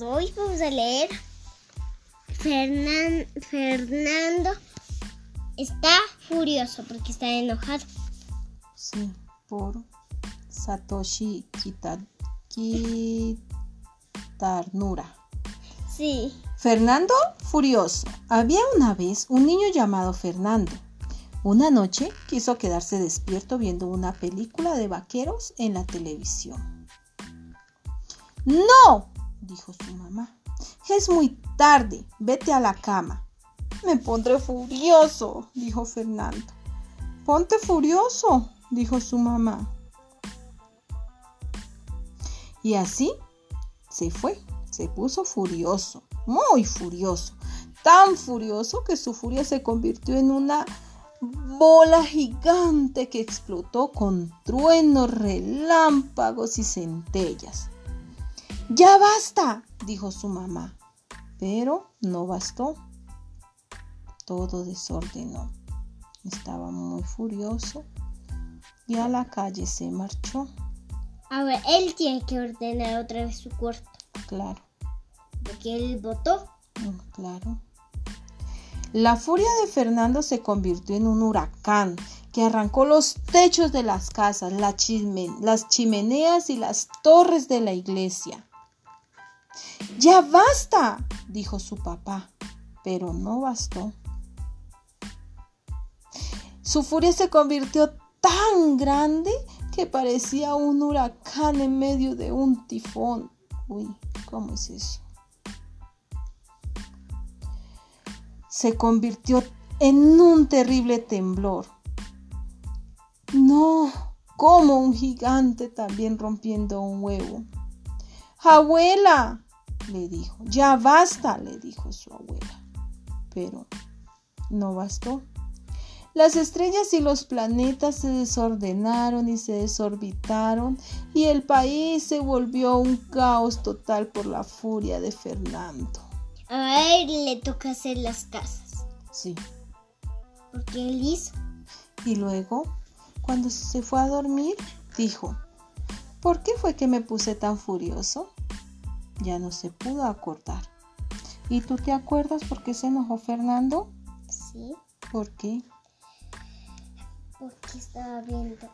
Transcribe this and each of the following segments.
hoy vamos a leer Fernan- Fernando está furioso porque está enojado. Sí, por Satoshi Kita- Kitarnura. Sí. Fernando furioso. Había una vez un niño llamado Fernando. Una noche quiso quedarse despierto viendo una película de vaqueros en la televisión. ¡No! dijo su mamá. Es muy tarde, vete a la cama. Me pondré furioso, dijo Fernando. Ponte furioso, dijo su mamá. Y así se fue, se puso furioso, muy furioso, tan furioso que su furia se convirtió en una bola gigante que explotó con truenos, relámpagos y centellas. Ya basta, dijo su mamá, pero no bastó. Todo desordenó. Estaba muy furioso y a la calle se marchó. Ahora él tiene que ordenar otra vez su cuarto Claro. porque él votó. Mm, Claro. La furia de Fernando se convirtió en un huracán que arrancó los techos de las casas, las chimeneas y las torres de la iglesia. Ya basta, dijo su papá, pero no bastó. Su furia se convirtió tan grande que parecía un huracán en medio de un tifón. Uy, ¿cómo es eso? se convirtió en un terrible temblor. No, como un gigante también rompiendo un huevo. Abuela, le dijo, ya basta, le dijo su abuela. Pero no bastó. Las estrellas y los planetas se desordenaron y se desorbitaron y el país se volvió un caos total por la furia de Fernando. A él le toca hacer las casas Sí. porque él hizo. Y luego, cuando se fue a dormir, dijo, ¿por qué fue que me puse tan furioso? Ya no se pudo acordar. ¿Y tú te acuerdas por qué se enojó Fernando? Sí, ¿Por qué? porque estaba viendo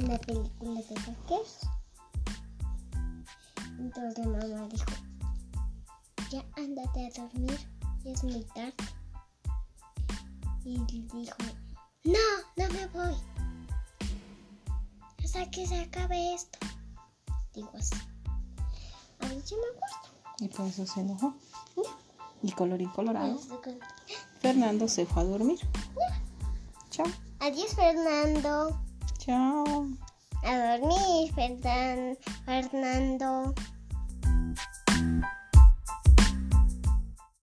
una película de vaqueros. Entonces mamá dijo, ya ándate a dormir, ya es muy tarde. Y dijo, no, no me voy. Hasta que se acabe esto. Digo así. Y por eso se enojó. Y colorín colorado, Fernando se fue a dormir. Chao. Adiós, Fernando. Chao. A dormir, Fernan- Fernando.